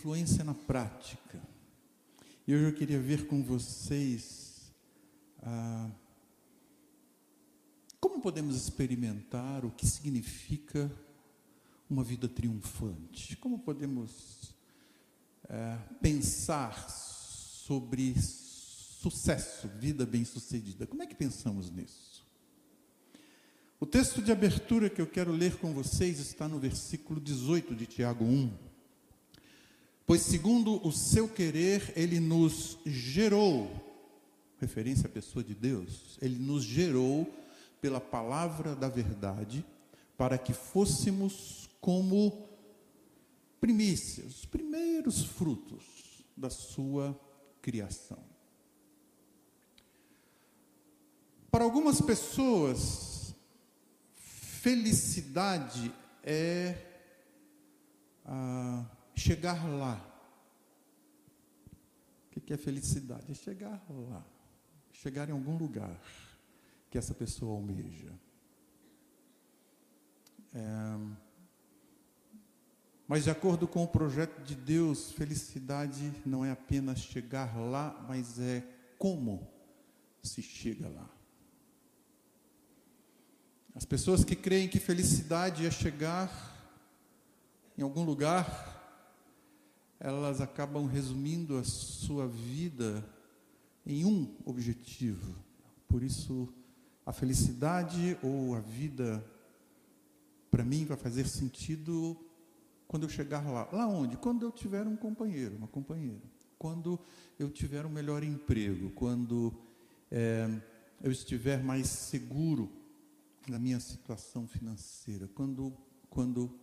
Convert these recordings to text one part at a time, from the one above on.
influência na prática. E hoje eu queria ver com vocês ah, como podemos experimentar o que significa uma vida triunfante. Como podemos é, pensar sobre sucesso, vida bem-sucedida. Como é que pensamos nisso? O texto de abertura que eu quero ler com vocês está no versículo 18 de Tiago 1. Pois, segundo o seu querer, ele nos gerou, referência à pessoa de Deus, ele nos gerou pela palavra da verdade, para que fôssemos como primícias, os primeiros frutos da sua criação. Para algumas pessoas, felicidade é ah, chegar lá. O que é felicidade? É chegar lá, chegar em algum lugar que essa pessoa almeja. É, mas, de acordo com o projeto de Deus, felicidade não é apenas chegar lá, mas é como se chega lá. As pessoas que creem que felicidade é chegar em algum lugar, elas acabam resumindo a sua vida em um objetivo. Por isso, a felicidade ou a vida, para mim, vai fazer sentido quando eu chegar lá. Lá onde? Quando eu tiver um companheiro, uma companheira. Quando eu tiver um melhor emprego. Quando é, eu estiver mais seguro da minha situação financeira, quando, quando,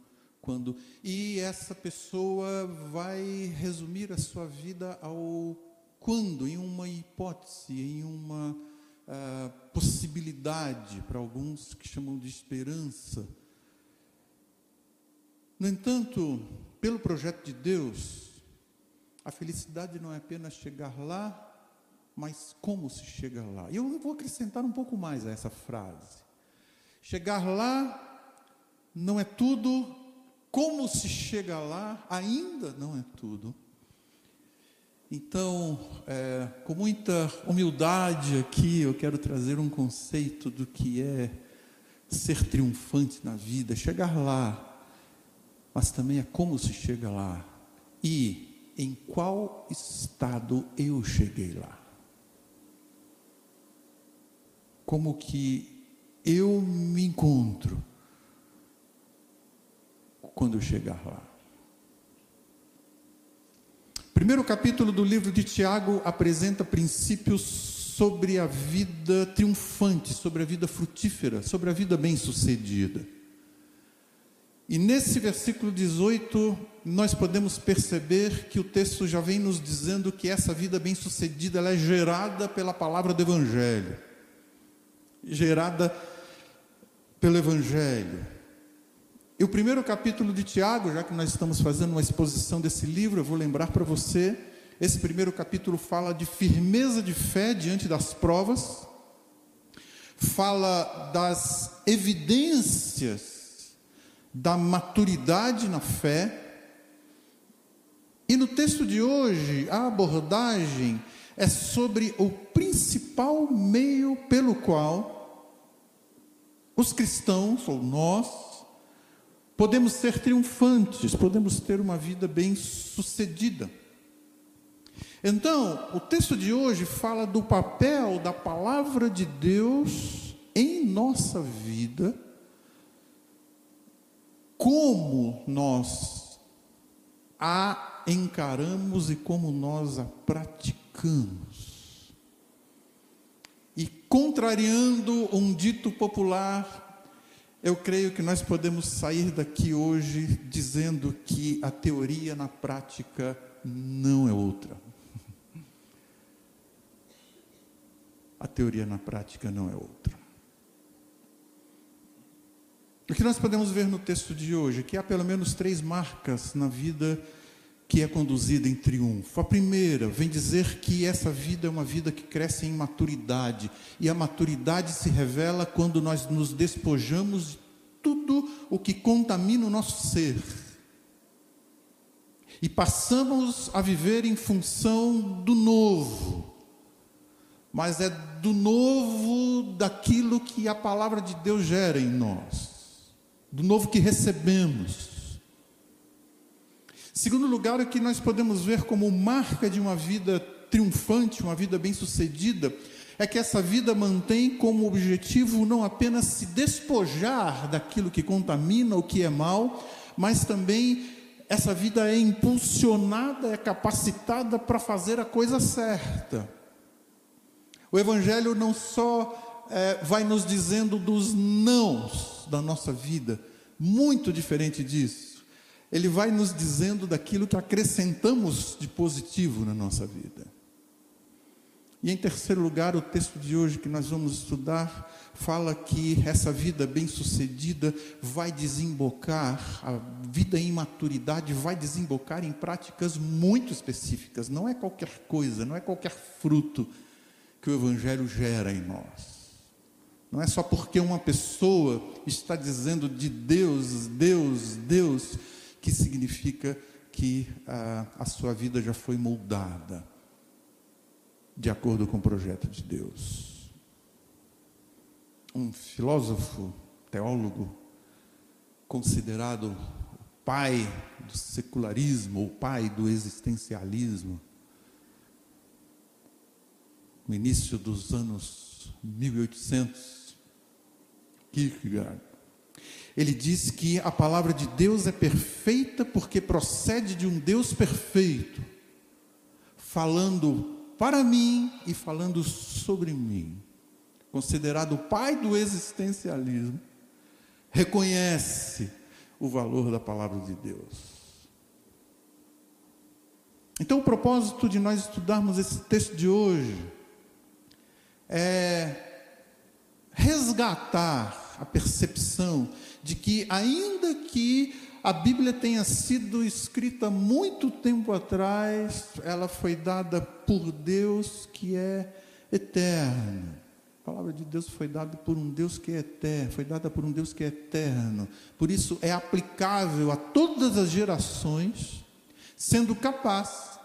quando, e essa pessoa vai resumir a sua vida ao quando, em uma hipótese, em uma uh, possibilidade, para alguns que chamam de esperança. No entanto, pelo projeto de Deus, a felicidade não é apenas chegar lá, mas como se chega lá. E eu vou acrescentar um pouco mais a essa frase. Chegar lá não é tudo, como se chega lá ainda não é tudo. Então, é, com muita humildade aqui, eu quero trazer um conceito do que é ser triunfante na vida, chegar lá, mas também é como se chega lá e em qual estado eu cheguei lá. Como que eu me encontro quando eu chegar lá. Primeiro capítulo do livro de Tiago apresenta princípios sobre a vida triunfante, sobre a vida frutífera, sobre a vida bem-sucedida. E nesse versículo 18, nós podemos perceber que o texto já vem nos dizendo que essa vida bem-sucedida é gerada pela palavra do evangelho. Gerada pelo Evangelho. E o primeiro capítulo de Tiago, já que nós estamos fazendo uma exposição desse livro, eu vou lembrar para você, esse primeiro capítulo fala de firmeza de fé diante das provas, fala das evidências da maturidade na fé, e no texto de hoje, a abordagem é sobre o principal meio pelo qual os cristãos, ou nós, podemos ser triunfantes, podemos ter uma vida bem-sucedida. Então, o texto de hoje fala do papel da palavra de Deus em nossa vida, como nós a encaramos e como nós a praticamos. E contrariando um dito popular, eu creio que nós podemos sair daqui hoje dizendo que a teoria na prática não é outra. A teoria na prática não é outra. O que nós podemos ver no texto de hoje? Que há pelo menos três marcas na vida que é conduzida em triunfo. A primeira vem dizer que essa vida é uma vida que cresce em maturidade, e a maturidade se revela quando nós nos despojamos de tudo o que contamina o nosso ser. e passamos a viver em função do novo, mas é do novo daquilo que a palavra de Deus gera em nós, do novo que recebemos. Segundo lugar, o que nós podemos ver como marca de uma vida triunfante, uma vida bem-sucedida, é que essa vida mantém como objetivo não apenas se despojar daquilo que contamina, o que é mal, mas também essa vida é impulsionada, é capacitada para fazer a coisa certa. O Evangelho não só é, vai nos dizendo dos nãos da nossa vida, muito diferente disso. Ele vai nos dizendo daquilo que acrescentamos de positivo na nossa vida. E em terceiro lugar, o texto de hoje que nós vamos estudar fala que essa vida bem-sucedida vai desembocar, a vida em maturidade vai desembocar em práticas muito específicas. Não é qualquer coisa, não é qualquer fruto que o Evangelho gera em nós. Não é só porque uma pessoa está dizendo de Deus, Deus, Deus, que significa que a, a sua vida já foi moldada de acordo com o projeto de Deus. Um filósofo, teólogo, considerado o pai do secularismo, o pai do existencialismo, no início dos anos 1800, Kierkegaard, ele diz que a palavra de Deus é perfeita porque procede de um Deus perfeito, falando para mim e falando sobre mim, considerado o pai do existencialismo, reconhece o valor da palavra de Deus. Então, o propósito de nós estudarmos esse texto de hoje é resgatar a percepção de que, ainda que a Bíblia tenha sido escrita muito tempo atrás, ela foi dada por Deus que é eterno. A palavra de Deus foi dada por um Deus que é eterno, foi dada por um Deus que é eterno. Por isso é aplicável a todas as gerações, sendo capaz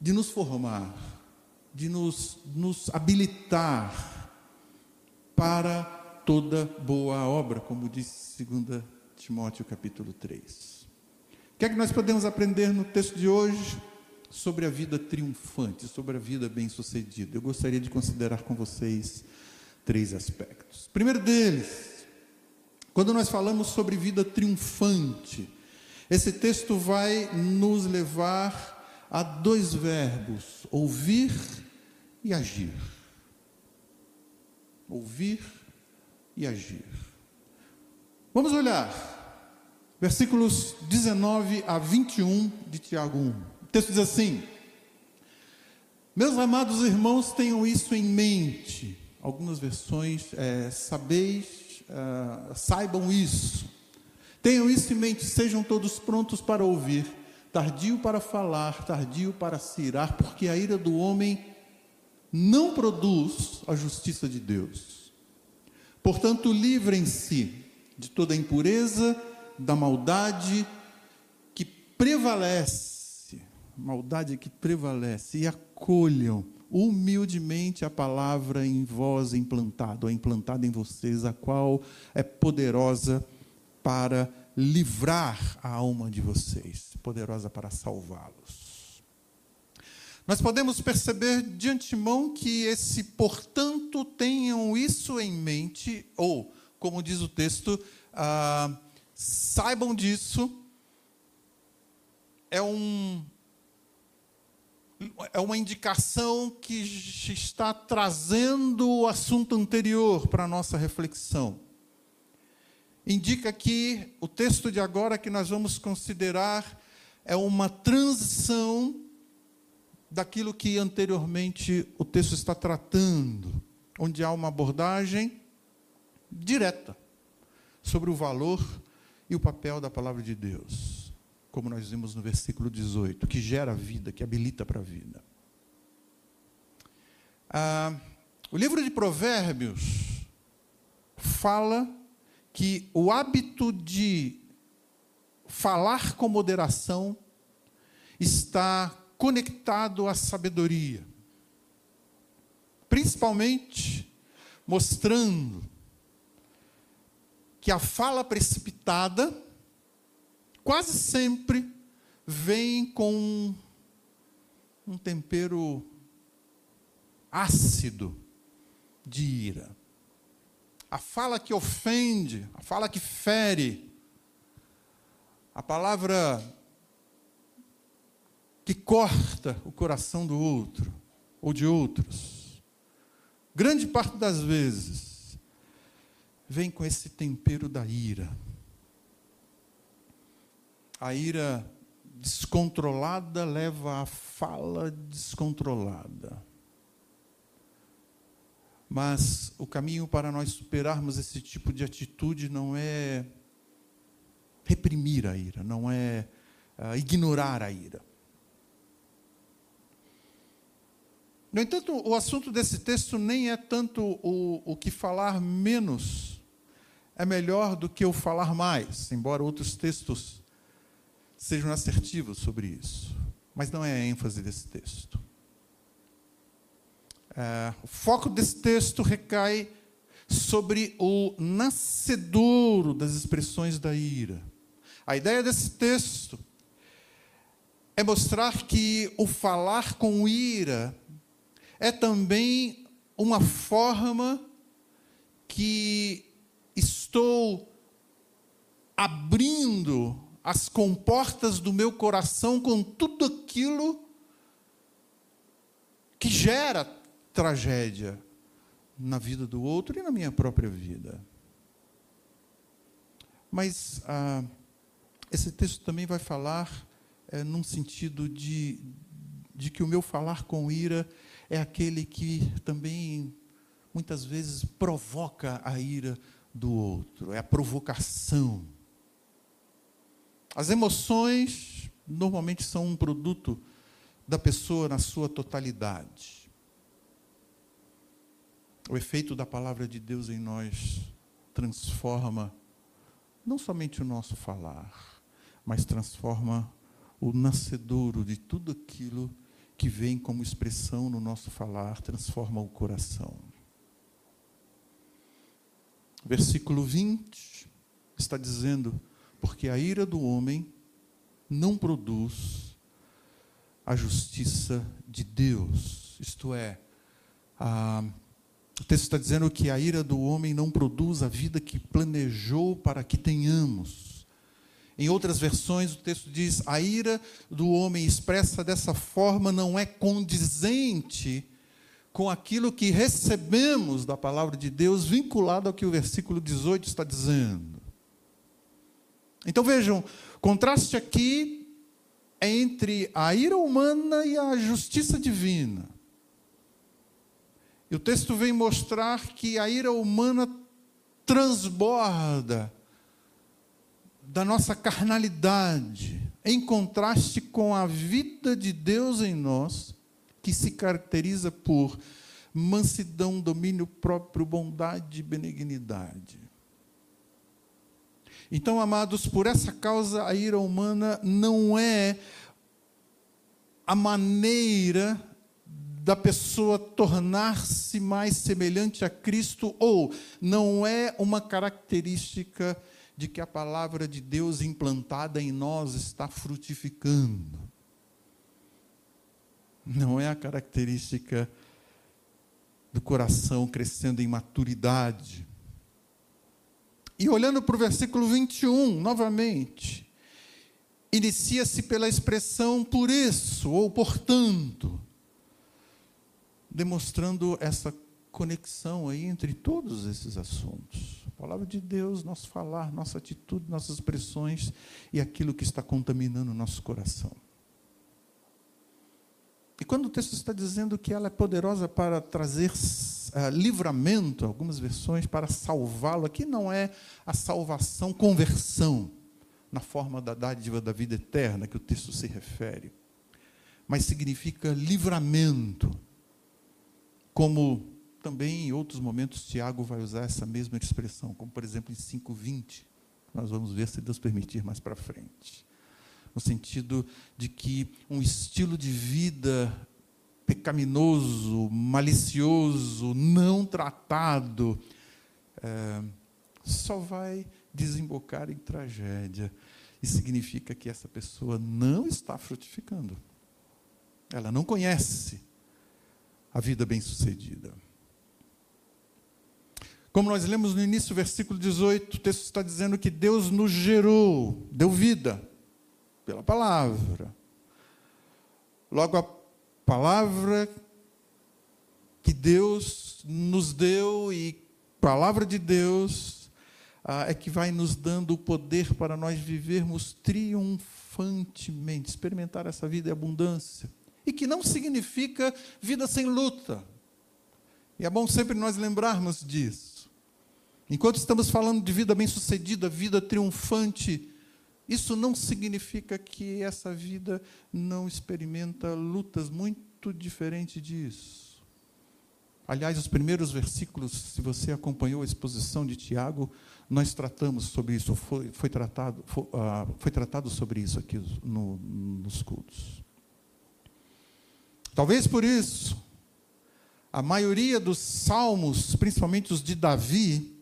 de nos formar, de nos, nos habilitar para toda boa obra, como disse segunda Timóteo capítulo 3. O que é que nós podemos aprender no texto de hoje sobre a vida triunfante, sobre a vida bem-sucedida? Eu gostaria de considerar com vocês três aspectos. Primeiro deles, quando nós falamos sobre vida triunfante, esse texto vai nos levar a dois verbos: ouvir e agir. Ouvir e agir. Vamos olhar versículos 19 a 21 de Tiago 1. O texto diz assim: Meus amados irmãos, tenham isso em mente. Algumas versões, é, sabeis, é, saibam isso. Tenham isso em mente, sejam todos prontos para ouvir, tardio para falar, tardio para se irar, porque a ira do homem não produz a justiça de Deus. Portanto, livrem-se de toda a impureza, da maldade que prevalece, maldade que prevalece, e acolham humildemente a palavra em vós implantada, ou implantada em vocês, a qual é poderosa para livrar a alma de vocês, poderosa para salvá-los. Nós podemos perceber de antemão que esse, portanto, tenham isso em mente, ou como diz o texto, ah, saibam disso. É, um, é uma indicação que está trazendo o assunto anterior para a nossa reflexão. Indica que o texto de agora que nós vamos considerar é uma transição daquilo que anteriormente o texto está tratando, onde há uma abordagem direta sobre o valor e o papel da palavra de Deus, como nós vimos no versículo 18, que gera vida, que habilita para a vida. Ah, o livro de Provérbios fala que o hábito de falar com moderação está conectado à sabedoria, principalmente mostrando que a fala precipitada quase sempre vem com um tempero ácido de ira. A fala que ofende, a fala que fere, a palavra que corta o coração do outro ou de outros, grande parte das vezes, vem com esse tempero da ira. A ira descontrolada leva à fala descontrolada. Mas o caminho para nós superarmos esse tipo de atitude não é reprimir a ira, não é uh, ignorar a ira. No entanto, o assunto desse texto nem é tanto o, o que falar menos é melhor do que o falar mais, embora outros textos sejam assertivos sobre isso. Mas não é a ênfase desse texto. É, o foco desse texto recai sobre o nascedouro das expressões da ira. A ideia desse texto é mostrar que o falar com ira é também uma forma que estou abrindo as comportas do meu coração com tudo aquilo que gera tragédia na vida do outro e na minha própria vida. Mas ah, esse texto também vai falar é, num sentido de, de que o meu falar com ira é aquele que também muitas vezes provoca a ira do outro, é a provocação. As emoções normalmente são um produto da pessoa na sua totalidade. O efeito da palavra de Deus em nós transforma não somente o nosso falar, mas transforma o nascedouro de tudo aquilo que vem como expressão no nosso falar, transforma o coração. Versículo 20 está dizendo: Porque a ira do homem não produz a justiça de Deus. Isto é, a, o texto está dizendo que a ira do homem não produz a vida que planejou para que tenhamos. Em outras versões, o texto diz: a ira do homem expressa dessa forma não é condizente com aquilo que recebemos da palavra de Deus, vinculado ao que o versículo 18 está dizendo. Então vejam, contraste aqui é entre a ira humana e a justiça divina. E o texto vem mostrar que a ira humana transborda da nossa carnalidade, em contraste com a vida de Deus em nós, que se caracteriza por mansidão, domínio próprio, bondade e benignidade. Então, amados, por essa causa a ira humana não é a maneira da pessoa tornar-se mais semelhante a Cristo, ou não é uma característica de que a palavra de Deus implantada em nós está frutificando. Não é a característica do coração crescendo em maturidade. E olhando para o versículo 21, novamente, inicia-se pela expressão por isso, ou portanto, demonstrando essa conexão aí entre todos esses assuntos. A palavra de Deus, nosso falar, nossa atitude, nossas expressões e aquilo que está contaminando o nosso coração. E quando o texto está dizendo que ela é poderosa para trazer uh, livramento, algumas versões, para salvá-lo, aqui não é a salvação, conversão, na forma da dádiva da vida eterna que o texto se refere, mas significa livramento, como também em outros momentos Tiago vai usar essa mesma expressão, como por exemplo em 5:20. Nós vamos ver se Deus permitir mais para frente. no sentido de que um estilo de vida pecaminoso, malicioso, não tratado, é, só vai desembocar em tragédia. E significa que essa pessoa não está frutificando. Ela não conhece a vida bem-sucedida. Como nós lemos no início do versículo 18, o texto está dizendo que Deus nos gerou, deu vida, pela palavra. Logo, a palavra que Deus nos deu e palavra de Deus ah, é que vai nos dando o poder para nós vivermos triunfantemente, experimentar essa vida em abundância. E que não significa vida sem luta. E é bom sempre nós lembrarmos disso. Enquanto estamos falando de vida bem-sucedida, vida triunfante, isso não significa que essa vida não experimenta lutas muito diferentes disso. Aliás, os primeiros versículos, se você acompanhou a exposição de Tiago, nós tratamos sobre isso, foi, foi tratado, foi, uh, foi, tratado sobre isso aqui no, nos cultos. Talvez por isso, a maioria dos salmos, principalmente os de Davi,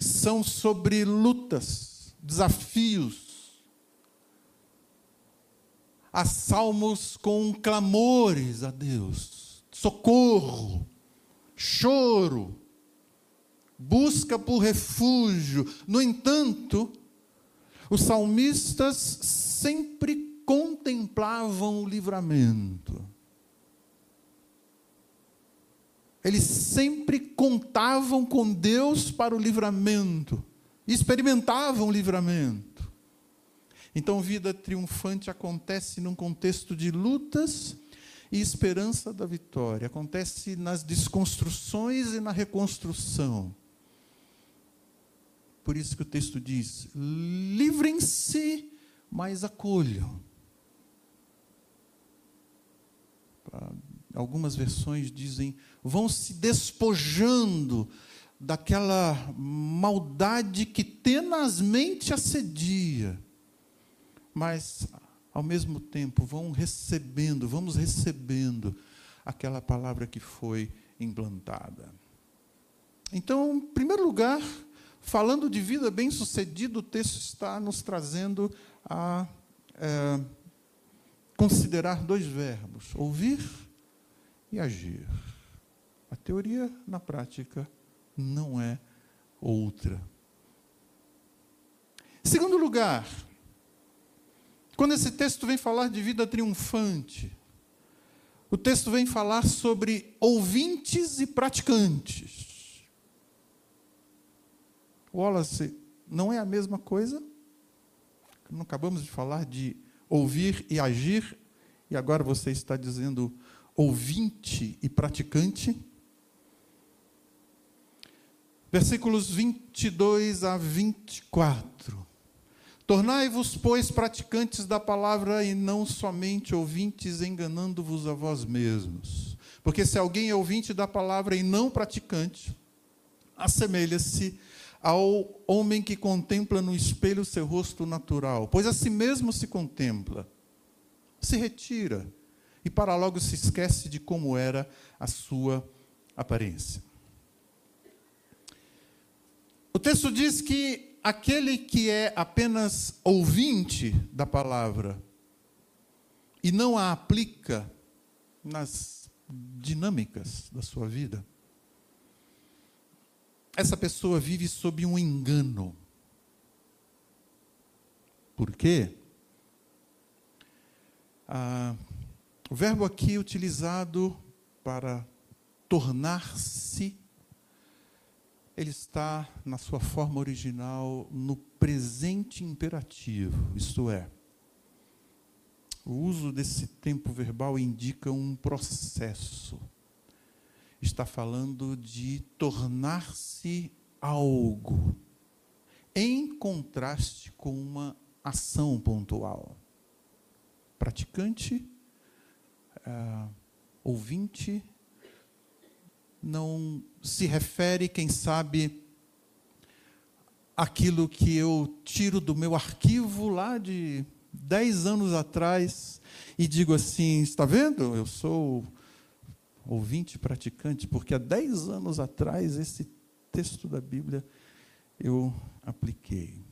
são sobre lutas, desafios. Há salmos com clamores a Deus, socorro, choro, busca por refúgio. No entanto, os salmistas sempre contemplavam o livramento. Eles sempre contavam com Deus para o livramento, experimentavam o livramento. Então, vida triunfante acontece num contexto de lutas e esperança da vitória, acontece nas desconstruções e na reconstrução. Por isso que o texto diz: livrem-se, mas acolham. Algumas versões dizem: vão se despojando daquela maldade que tenazmente assedia, mas, ao mesmo tempo, vão recebendo, vamos recebendo aquela palavra que foi implantada. Então, em primeiro lugar, falando de vida bem-sucedida, o texto está nos trazendo a é, considerar dois verbos: ouvir e agir. Teoria, na prática, não é outra. Segundo lugar, quando esse texto vem falar de vida triunfante, o texto vem falar sobre ouvintes e praticantes. Wallace, não é a mesma coisa? Não acabamos de falar de ouvir e agir, e agora você está dizendo ouvinte e praticante. Versículos 22 a 24. Tornai-vos, pois, praticantes da palavra e não somente ouvintes, enganando-vos a vós mesmos. Porque se alguém é ouvinte da palavra e não praticante, assemelha-se ao homem que contempla no espelho seu rosto natural, pois a si mesmo se contempla, se retira e para logo se esquece de como era a sua aparência. O texto diz que aquele que é apenas ouvinte da palavra e não a aplica nas dinâmicas da sua vida, essa pessoa vive sob um engano. Por quê? Ah, o verbo aqui utilizado para tornar-se, ele está na sua forma original no presente imperativo, isto é, o uso desse tempo verbal indica um processo. Está falando de tornar-se algo, em contraste com uma ação pontual. Praticante uh, ouvinte não se refere, quem sabe, aquilo que eu tiro do meu arquivo lá de dez anos atrás e digo assim: está vendo? Eu sou ouvinte praticante, porque há dez anos atrás esse texto da Bíblia eu apliquei.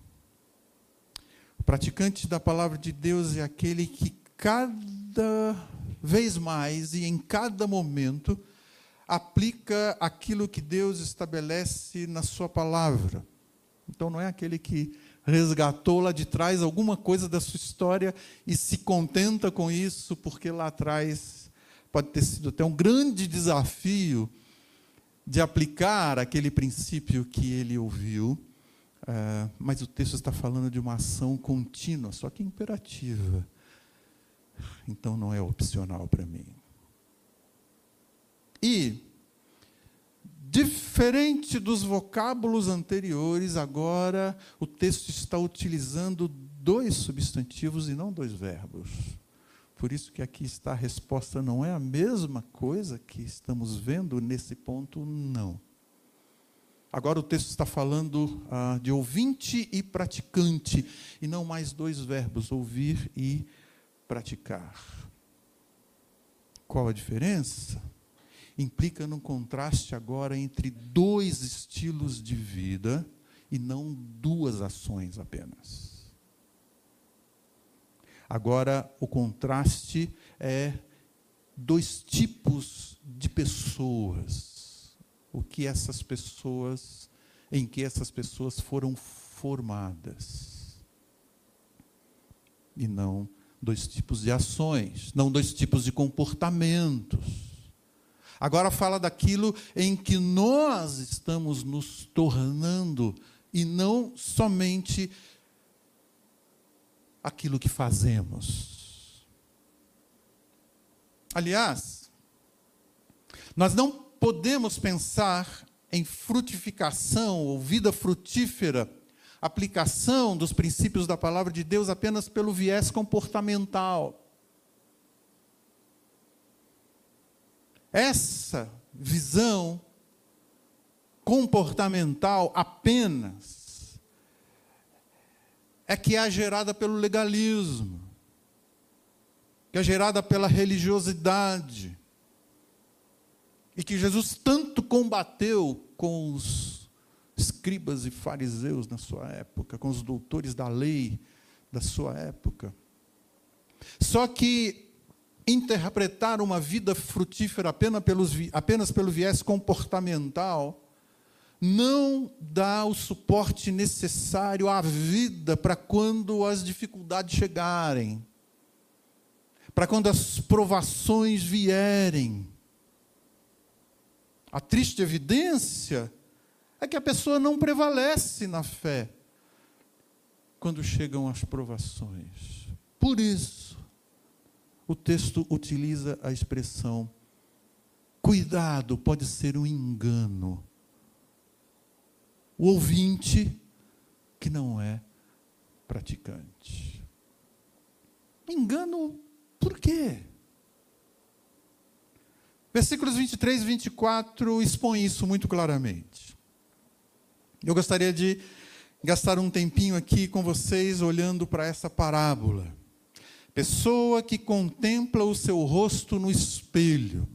O praticante da palavra de Deus é aquele que cada vez mais e em cada momento aplica aquilo que Deus estabelece na sua palavra. Então não é aquele que resgatou lá de trás alguma coisa da sua história e se contenta com isso, porque lá atrás pode ter sido até um grande desafio de aplicar aquele princípio que ele ouviu, uh, mas o texto está falando de uma ação contínua, só que imperativa. Então não é opcional para mim. E, diferente dos vocábulos anteriores, agora o texto está utilizando dois substantivos e não dois verbos. Por isso que aqui está a resposta, não é a mesma coisa que estamos vendo nesse ponto, não. Agora o texto está falando ah, de ouvinte e praticante, e não mais dois verbos, ouvir e praticar. Qual a diferença? Implica num contraste agora entre dois estilos de vida e não duas ações apenas. Agora, o contraste é dois tipos de pessoas. O que essas pessoas, em que essas pessoas foram formadas. E não dois tipos de ações, não dois tipos de comportamentos. Agora fala daquilo em que nós estamos nos tornando e não somente aquilo que fazemos. Aliás, nós não podemos pensar em frutificação ou vida frutífera, aplicação dos princípios da palavra de Deus apenas pelo viés comportamental. Essa visão comportamental apenas é que é gerada pelo legalismo, que é gerada pela religiosidade, e que Jesus tanto combateu com os escribas e fariseus na sua época, com os doutores da lei da sua época. Só que interpretar uma vida frutífera apenas, pelos, apenas pelo viés comportamental não dá o suporte necessário à vida para quando as dificuldades chegarem, para quando as provações vierem. A triste evidência é que a pessoa não prevalece na fé quando chegam as provações. Por isso, o texto utiliza a expressão: cuidado, pode ser um engano o ouvinte que não é praticante. Engano por quê? Versículos 23 e 24 expõem isso muito claramente. Eu gostaria de gastar um tempinho aqui com vocês olhando para essa parábola. Pessoa que contempla o seu rosto no espelho.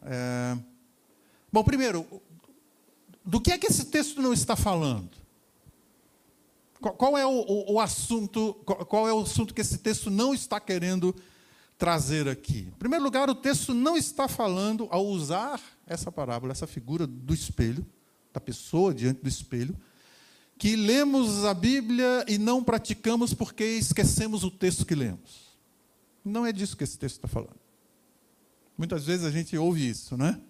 É... Bom, primeiro, do que é que esse texto não está falando? Qual, qual é o, o, o assunto? Qual, qual é o assunto que esse texto não está querendo trazer aqui? Em primeiro lugar, o texto não está falando, ao usar essa parábola, essa figura do espelho, da pessoa diante do espelho, que lemos a Bíblia e não praticamos porque esquecemos o texto que lemos. Não é disso que esse texto está falando. Muitas vezes a gente ouve isso, né?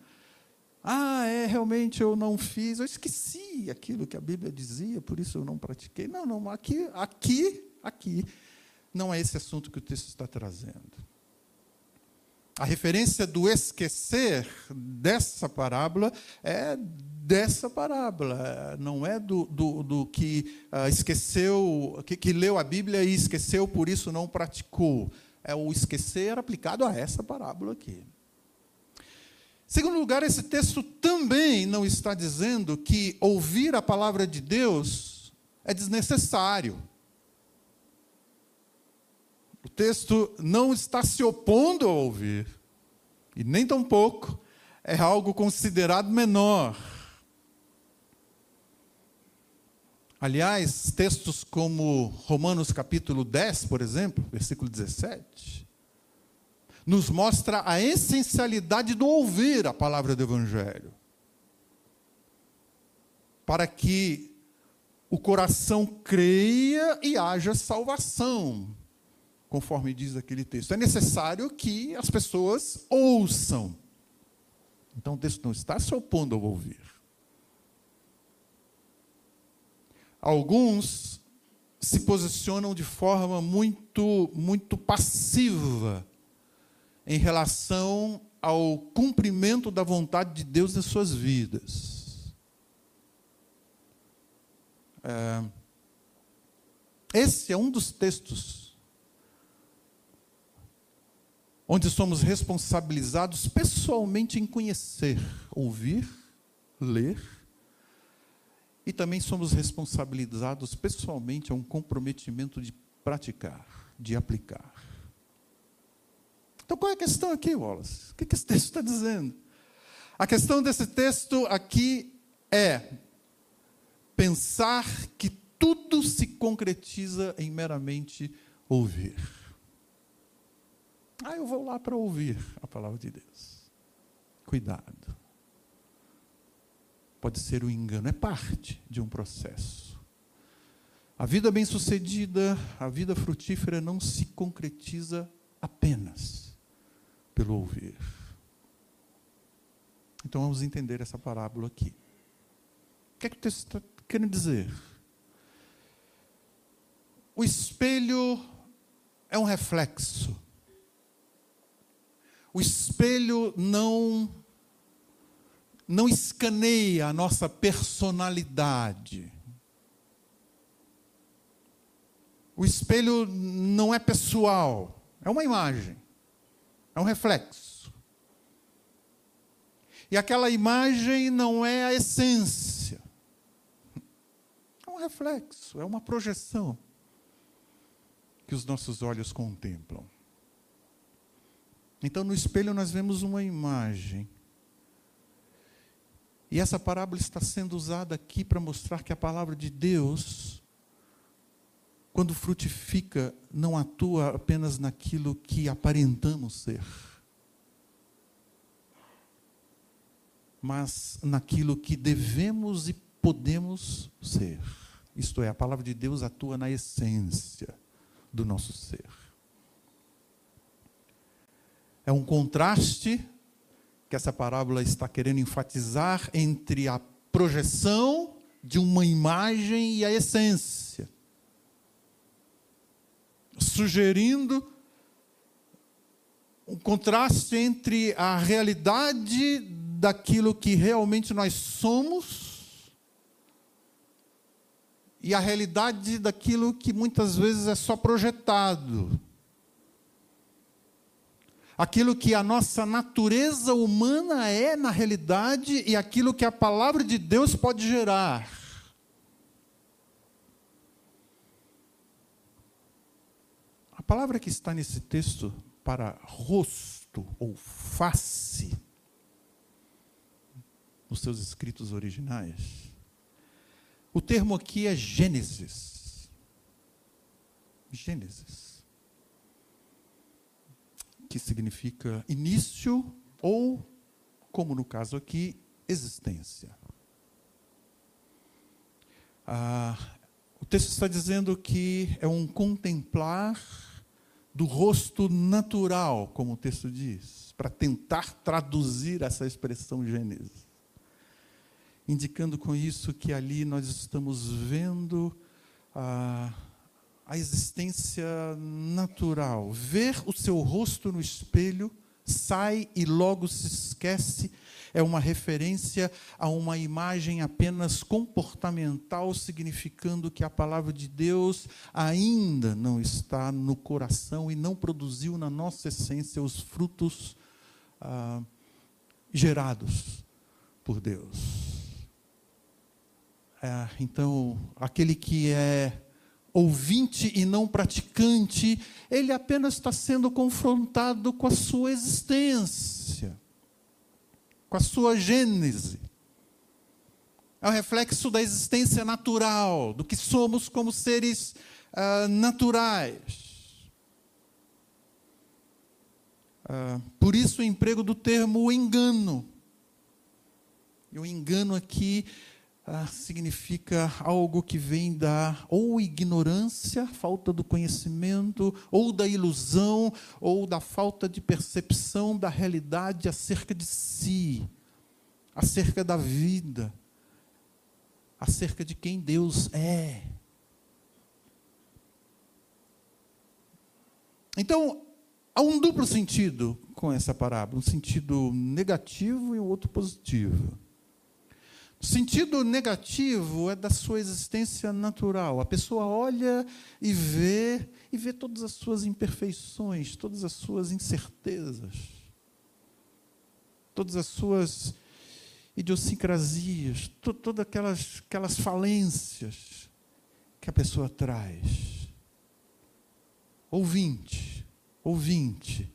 Ah, é, realmente eu não fiz, eu esqueci aquilo que a Bíblia dizia, por isso eu não pratiquei. Não, não, aqui, aqui, aqui, não é esse assunto que o texto está trazendo. A referência do esquecer dessa parábola é dessa parábola, não é do, do, do que uh, esqueceu, que, que leu a Bíblia e esqueceu, por isso não praticou. É o esquecer aplicado a essa parábola aqui. Segundo lugar, esse texto também não está dizendo que ouvir a palavra de Deus é desnecessário. O texto não está se opondo a ouvir, e nem tampouco é algo considerado menor. Aliás, textos como Romanos capítulo 10, por exemplo, versículo 17, nos mostra a essencialidade do ouvir a palavra do Evangelho. Para que o coração creia e haja salvação, conforme diz aquele texto. É necessário que as pessoas ouçam. Então o texto não está se opondo ao ouvir. Alguns se posicionam de forma muito, muito passiva em relação ao cumprimento da vontade de Deus em suas vidas. É, esse é um dos textos onde somos responsabilizados pessoalmente em conhecer, ouvir, ler e também somos responsabilizados pessoalmente a um comprometimento de praticar, de aplicar. Então qual é a questão aqui, Wallace? O que esse texto está dizendo? A questão desse texto aqui é pensar que tudo se concretiza em meramente ouvir. Ah, eu vou lá para ouvir a palavra de Deus. Cuidado pode ser um engano, é parte de um processo. A vida bem-sucedida, a vida frutífera não se concretiza apenas pelo ouvir. Então vamos entender essa parábola aqui. O que é que o texto está querendo dizer? O espelho é um reflexo. O espelho não não escaneia a nossa personalidade. O espelho não é pessoal, é uma imagem, é um reflexo. E aquela imagem não é a essência, é um reflexo, é uma projeção que os nossos olhos contemplam. Então, no espelho, nós vemos uma imagem e essa parábola está sendo usada aqui para mostrar que a palavra de Deus, quando frutifica, não atua apenas naquilo que aparentamos ser, mas naquilo que devemos e podemos ser. Isto é, a palavra de Deus atua na essência do nosso ser. É um contraste que essa parábola está querendo enfatizar entre a projeção de uma imagem e a essência, sugerindo um contraste entre a realidade daquilo que realmente nós somos e a realidade daquilo que muitas vezes é só projetado aquilo que a nossa natureza humana é na realidade e aquilo que a palavra de Deus pode gerar. A palavra que está nesse texto para rosto ou face, nos seus escritos originais, o termo aqui é Gênesis. Gênesis que significa início ou, como no caso aqui, existência. Ah, o texto está dizendo que é um contemplar do rosto natural, como o texto diz, para tentar traduzir essa expressão Gênesis. Indicando com isso que ali nós estamos vendo ah, a existência natural. Ver o seu rosto no espelho, sai e logo se esquece, é uma referência a uma imagem apenas comportamental, significando que a palavra de Deus ainda não está no coração e não produziu na nossa essência os frutos ah, gerados por Deus. É, então, aquele que é ouvinte e não praticante, ele apenas está sendo confrontado com a sua existência, com a sua gênese. É o reflexo da existência natural, do que somos como seres uh, naturais. Uh, por isso o emprego do termo engano. E o engano aqui ah, significa algo que vem da ou ignorância, falta do conhecimento, ou da ilusão, ou da falta de percepção da realidade acerca de si, acerca da vida, acerca de quem Deus é. Então, há um duplo sentido com essa parábola, um sentido negativo e um outro positivo. O sentido negativo é da sua existência natural. A pessoa olha e vê e vê todas as suas imperfeições, todas as suas incertezas, todas as suas idiosincrasias, to todas aquelas, aquelas falências que a pessoa traz. Ouvinte, ouvinte.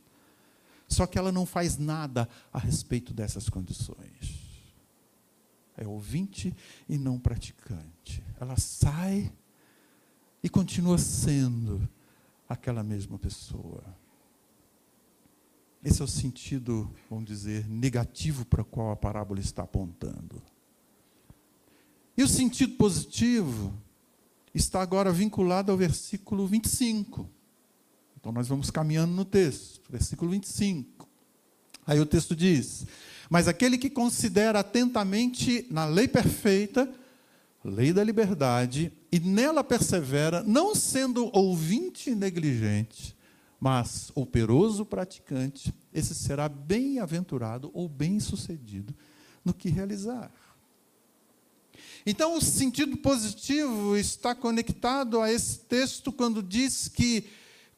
Só que ela não faz nada a respeito dessas condições é ouvinte e não praticante. Ela sai e continua sendo aquela mesma pessoa. Esse é o sentido, vamos dizer, negativo para o qual a parábola está apontando. E o sentido positivo está agora vinculado ao versículo 25. Então nós vamos caminhando no texto, versículo 25. Aí o texto diz: mas aquele que considera atentamente na lei perfeita, lei da liberdade, e nela persevera, não sendo ouvinte negligente, mas operoso praticante, esse será bem-aventurado ou bem-sucedido no que realizar. Então, o sentido positivo está conectado a esse texto quando diz que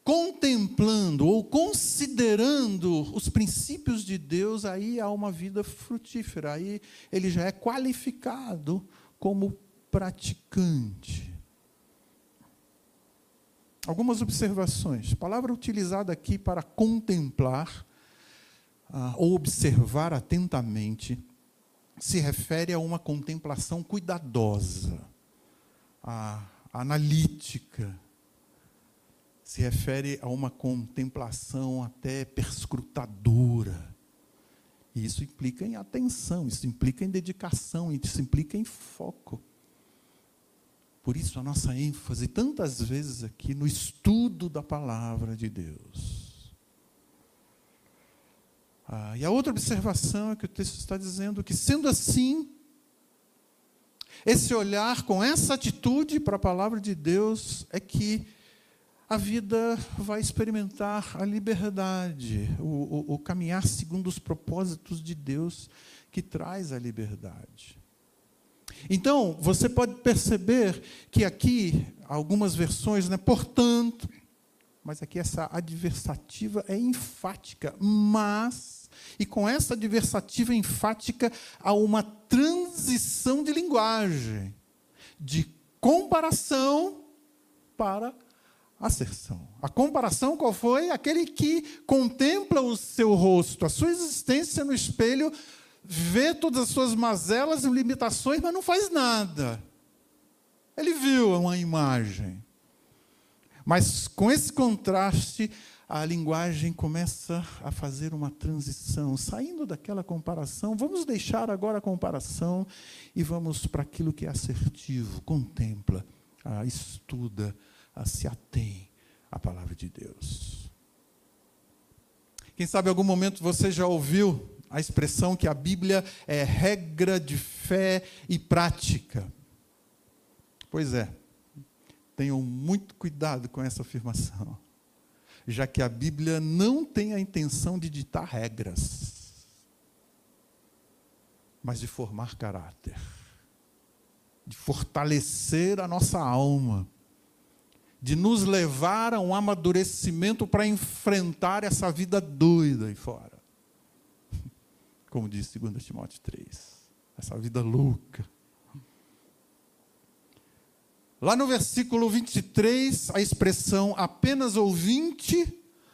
contemplando ou considerando os princípios de Deus, aí há uma vida frutífera, aí ele já é qualificado como praticante. Algumas observações. A palavra utilizada aqui para contemplar ah, ou observar atentamente se refere a uma contemplação cuidadosa, a, analítica, se refere a uma contemplação até perscrutadora. E isso implica em atenção, isso implica em dedicação, isso implica em foco. Por isso a nossa ênfase tantas vezes aqui no estudo da palavra de Deus. Ah, e a outra observação é que o texto está dizendo que, sendo assim, esse olhar com essa atitude para a palavra de Deus é que a vida vai experimentar a liberdade, o, o, o, caminhar segundo os propósitos de Deus que traz a liberdade. Então, você pode perceber que aqui, algumas versões, né, portanto, mas aqui essa adversativa é enfática, mas, e com essa adversativa enfática, há uma transição de linguagem, de comparação para asserção. A comparação qual foi? Aquele que contempla o seu rosto, a sua existência no espelho, vê todas as suas mazelas e limitações, mas não faz nada. Ele viu uma imagem. Mas com esse contraste, a linguagem começa a fazer uma transição, saindo daquela comparação. Vamos deixar agora a comparação e vamos para aquilo que é assertivo, contempla, ah, estuda, se atém à palavra de Deus. Quem sabe em algum momento você já ouviu a expressão que a Bíblia é regra de fé e prática. Pois é, tenham muito cuidado com essa afirmação, já que a Bíblia não tem a intenção de ditar regras, mas de formar caráter, de fortalecer a nossa alma de nos levar a um amadurecimento para enfrentar essa vida doida aí fora. Como diz 2 Timóteo 3. Essa vida louca. Lá no versículo 23, a expressão apenas ouvinte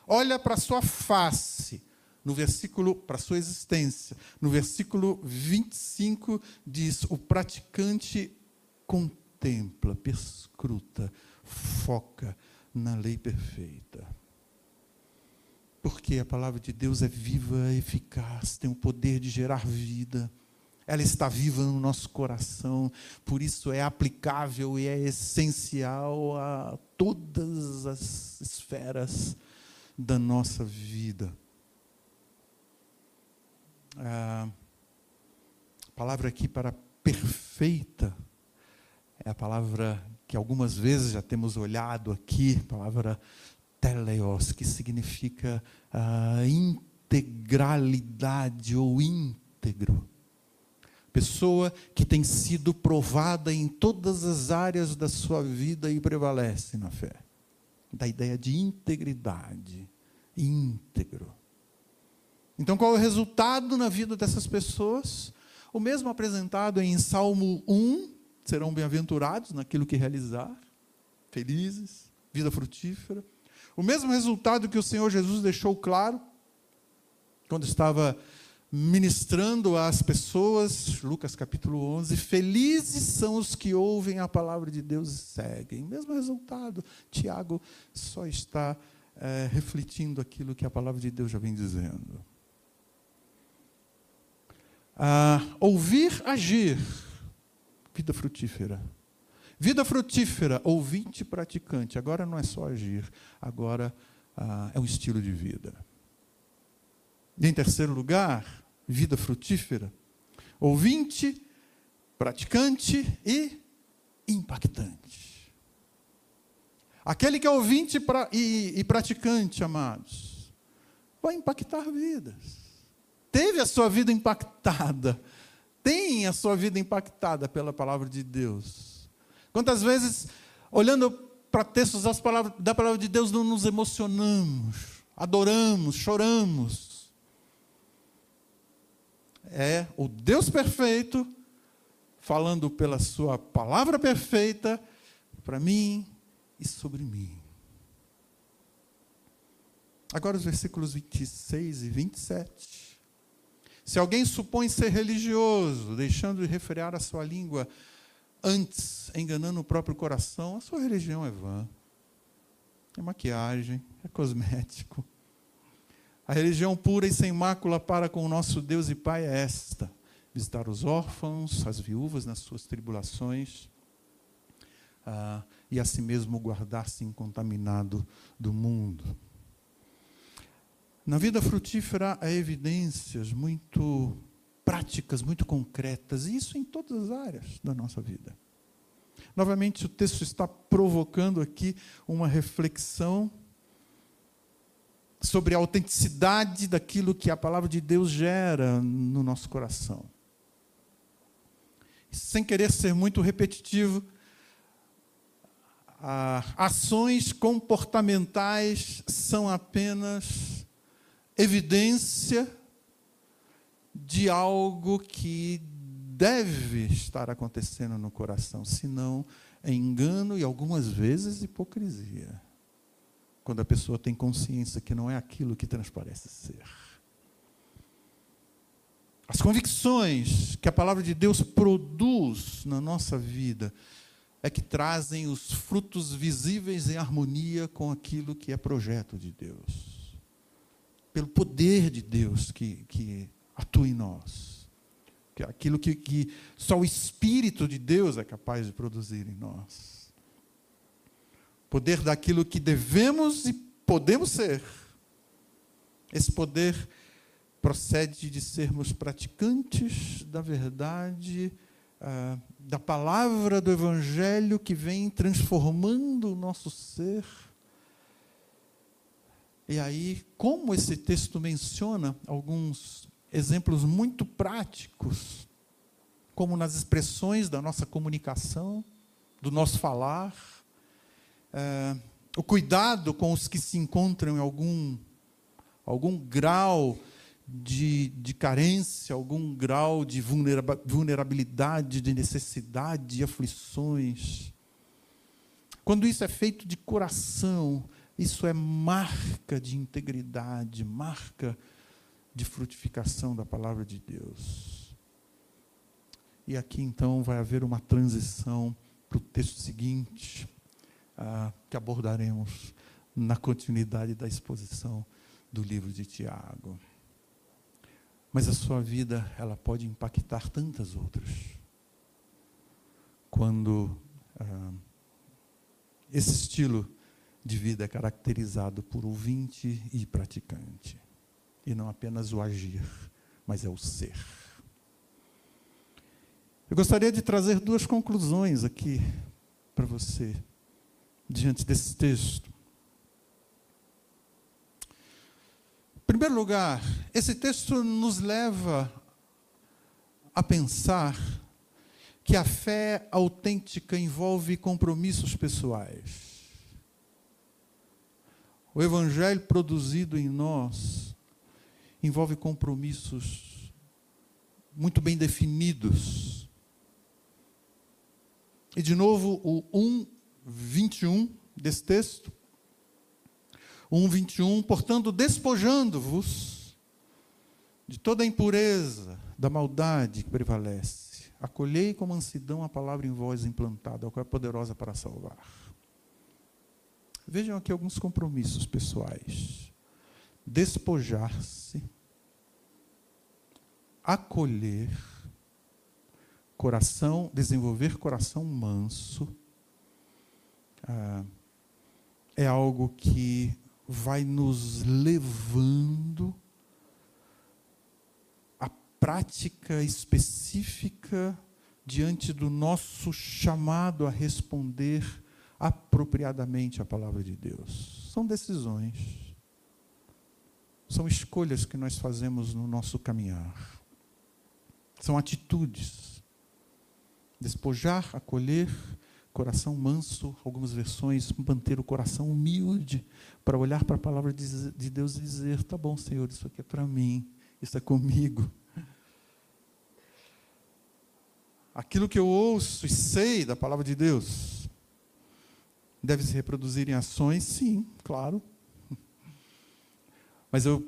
olha para sua face. No versículo, para sua existência. No versículo 25 diz: o praticante contempla, perscruta, foca na lei perfeita. Porque a palavra de Deus é viva, eficaz, tem o poder de gerar vida ela está viva no nosso coração, por isso é aplicável e é essencial a todas as esferas da nossa vida. A palavra aqui para perfeita é a palavra que algumas vezes já temos olhado aqui, a palavra teleos, que significa a integralidade ou íntegro pessoa que tem sido provada em todas as áreas da sua vida e prevalece na fé. Da ideia de integridade, íntegro. Então, qual é o resultado na vida dessas pessoas? O mesmo apresentado em Salmo 1, serão bem-aventurados naquilo que realizar, felizes, vida frutífera. O mesmo resultado que o Senhor Jesus deixou claro quando estava ministrando às pessoas, Lucas capítulo 11, felizes são os que ouvem a palavra de Deus e seguem. Mesmo resultado, Tiago só está é, refletindo aquilo que a palavra de Deus já vem dizendo. Ah, ouvir, agir, vida frutífera. Vida frutífera, ouvinte praticante. Agora não é só agir, agora ah, é um estilo de vida. E em terceiro lugar, vida frutífera, ouvinte, praticante e impactante. Aquele que é ouvinte e, e praticante, amados, vai impactar vidas. Teve a sua vida impactada, tem a sua vida impactada pela palavra de Deus. Quantas vezes, olhando para textos das palavras, da palavra de Deus, não nos emocionamos, adoramos, choramos, é o Deus perfeito falando pela sua palavra perfeita para mim e sobre mim. Agora os versículos 26 e 27. Se alguém supõe ser religioso, deixando de refrear a sua língua, antes enganando o próprio coração, a sua religião é vã. É maquiagem, é cosmético. A religião pura e sem mácula para com o nosso Deus e Pai é esta: visitar os órfãos, as viúvas nas suas tribulações, ah, e a si mesmo guardar-se incontaminado do mundo. Na vida frutífera há evidências muito práticas, muito concretas, e isso em todas as áreas da nossa vida. Novamente, o texto está provocando aqui uma reflexão sobre a autenticidade daquilo que a palavra de Deus gera no nosso coração. Sem querer ser muito repetitivo, ações comportamentais são apenas evidência de algo que deve estar acontecendo no coração, senão é engano e algumas vezes hipocrisia quando a pessoa tem consciência que não é aquilo que transparece ser. As convicções que a palavra de Deus produz na nossa vida é que trazem os frutos visíveis em harmonia com aquilo que é projeto de Deus. Pelo poder de Deus que, que atua em nós. Que é aquilo que, que só o Espírito de Deus é capaz de produzir em nós poder daquilo que devemos e podemos ser. Esse poder procede de sermos praticantes da verdade, ah, da palavra do Evangelho que vem transformando o nosso ser. E aí, como esse texto menciona alguns exemplos muito práticos, como nas expressões da nossa comunicação, do nosso falar, é, o cuidado com os que se encontram em algum, algum grau de, de carência, algum grau de vulnerabilidade, de necessidade, de aflições. Quando isso é feito de coração, isso é marca de integridade, marca de frutificação da palavra de Deus. E aqui então vai haver uma transição para o texto seguinte, ah, que abordaremos na continuidade da exposição do livro de Tiago. Mas a sua vida, ela pode impactar tantas outras. Quando ah, esse estilo de vida é caracterizado por ouvinte e praticante. E não apenas o agir, mas é o ser. Eu gostaria de trazer duas conclusões aqui para você, diante desse texto. Em primeiro lugar, esse texto nos leva a pensar que a fé autêntica envolve compromissos pessoais. O evangelho produzido em nós envolve compromissos muito bem definidos. E de novo, o 1, 21 desse texto. 1, 21, portanto, despojando-vos de toda a impureza, da maldade que prevalece Acolhei com mansidão a palavra em voz implantada, a qual é poderosa para salvar. Vejam aqui alguns compromissos pessoais. Despojar-se, acolher, coração, desenvolver coração manso, ah, é algo que vai nos levando prática específica diante do nosso chamado a responder apropriadamente à palavra de Deus. São decisões, são escolhas que nós fazemos no nosso caminhar, são atitudes. Despojar, acolher, coração manso, algumas versões, manter o coração humilde, para olhar para a palavra de Deus e dizer: tá bom, Senhor, isso aqui é para mim, isso é comigo. aquilo que eu ouço e sei da palavra de Deus deve se reproduzir em ações? Sim, claro. Mas eu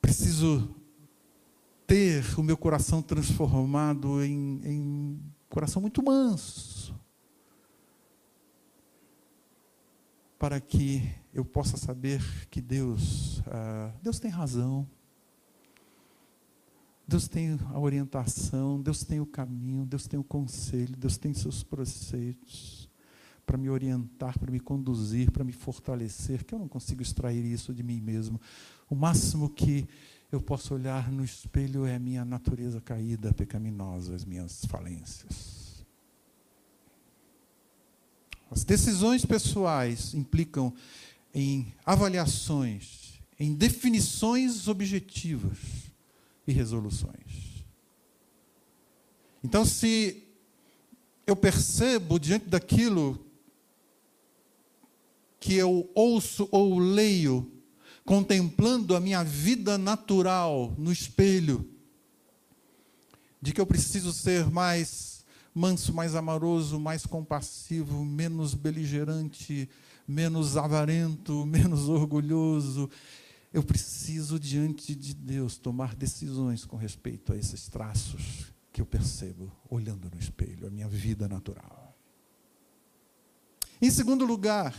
preciso ter o meu coração transformado em, em coração muito manso, para que eu possa saber que Deus, ah, Deus tem razão. Deus tem a orientação, Deus tem o caminho, Deus tem o conselho, Deus tem seus preceitos para me orientar, para me conduzir, para me fortalecer, que eu não consigo extrair isso de mim mesmo. O máximo que eu posso olhar no espelho é a minha natureza caída, pecaminosa, as minhas falências. As decisões pessoais implicam em avaliações, em definições objetivas e resoluções. Então, se eu percebo diante daquilo que eu ouço ou leio, contemplando a minha vida natural no espelho, de que eu preciso ser mais manso, mais amoroso, mais compassivo, menos beligerante, menos avarento, menos orgulhoso, eu preciso, diante de Deus, tomar decisões com respeito a esses traços que eu percebo olhando no espelho, a minha vida natural. Em segundo lugar,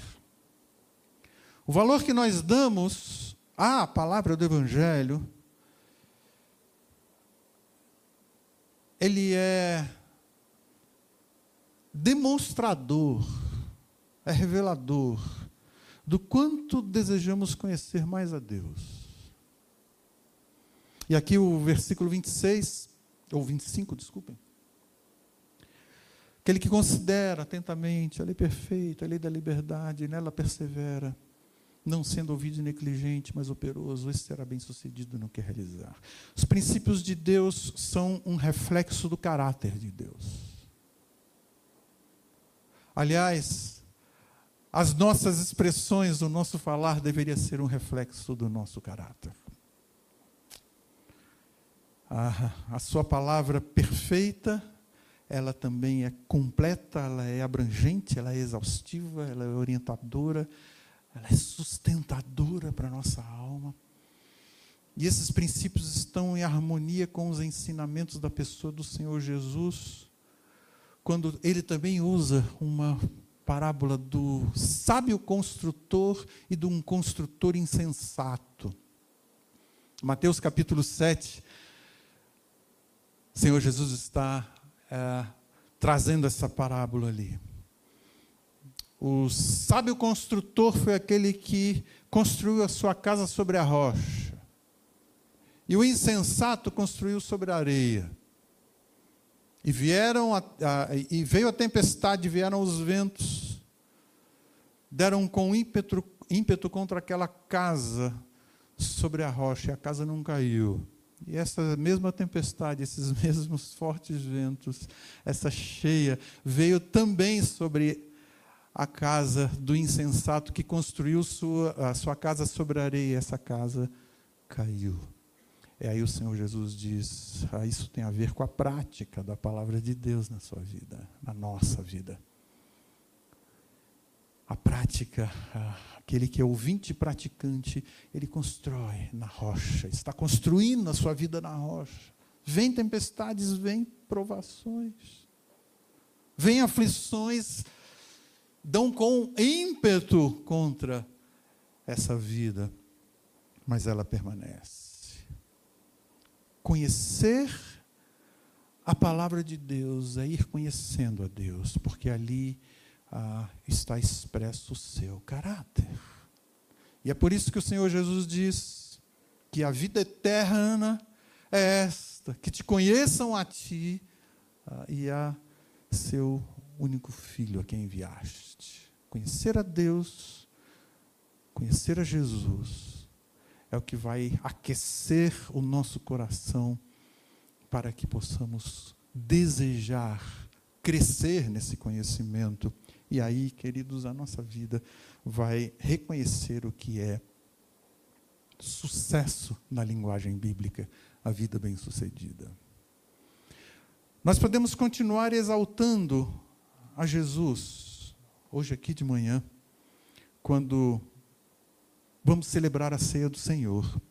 o valor que nós damos à palavra do Evangelho, ele é demonstrador, é revelador do quanto desejamos conhecer mais a Deus. E aqui o versículo 26, ou 25, desculpem. Aquele que considera atentamente a lei perfeita, a lei da liberdade, nela persevera, não sendo ouvido negligente, mas operoso, esse será bem sucedido no que realizar. Os princípios de Deus são um reflexo do caráter de Deus. Aliás, as nossas expressões, o nosso falar deveria ser um reflexo do nosso caráter. A, a sua palavra perfeita ela também é completa, ela é abrangente, ela é exaustiva, ela é orientadora, ela é sustentadora para a nossa alma. E esses princípios estão em harmonia com os ensinamentos da pessoa do Senhor Jesus, quando ele também usa uma parábola do sábio construtor e de um construtor insensato. Mateus capítulo 7, o Senhor Jesus está é, trazendo essa parábola ali. O sábio construtor foi aquele que construiu a sua casa sobre a rocha. E o insensato construiu sobre a areia. E vieram a, a, e veio a tempestade, vieram os ventos, deram com ímpeto, ímpeto contra aquela casa sobre a rocha, e a casa não caiu. E essa mesma tempestade, esses mesmos fortes ventos, essa cheia, veio também sobre a casa do insensato que construiu sua, a sua casa sobre a areia, essa casa caiu. E aí o Senhor Jesus diz: ah, isso tem a ver com a prática da palavra de Deus na sua vida, na nossa vida. A prática, aquele que é ouvinte e praticante, ele constrói na rocha, está construindo a sua vida na rocha. Vem tempestades, vem provações, vem aflições, dão com ímpeto contra essa vida, mas ela permanece conhecer a palavra de Deus é ir conhecendo a Deus, porque ali ah, está expresso o seu caráter. E é por isso que o Senhor Jesus diz que a vida eterna é esta: que te conheçam a ti ah, e a seu único filho a quem enviaste. Conhecer a Deus, conhecer a Jesus é o que vai aquecer o nosso coração para que possamos desejar crescer nesse conhecimento. E aí, queridos, a nossa vida vai reconhecer o que é sucesso na linguagem bíblica, a vida bem-sucedida. Nós podemos continuar exaltando a Jesus, hoje aqui de manhã, quando vamos celebrar a ceia do Senhor.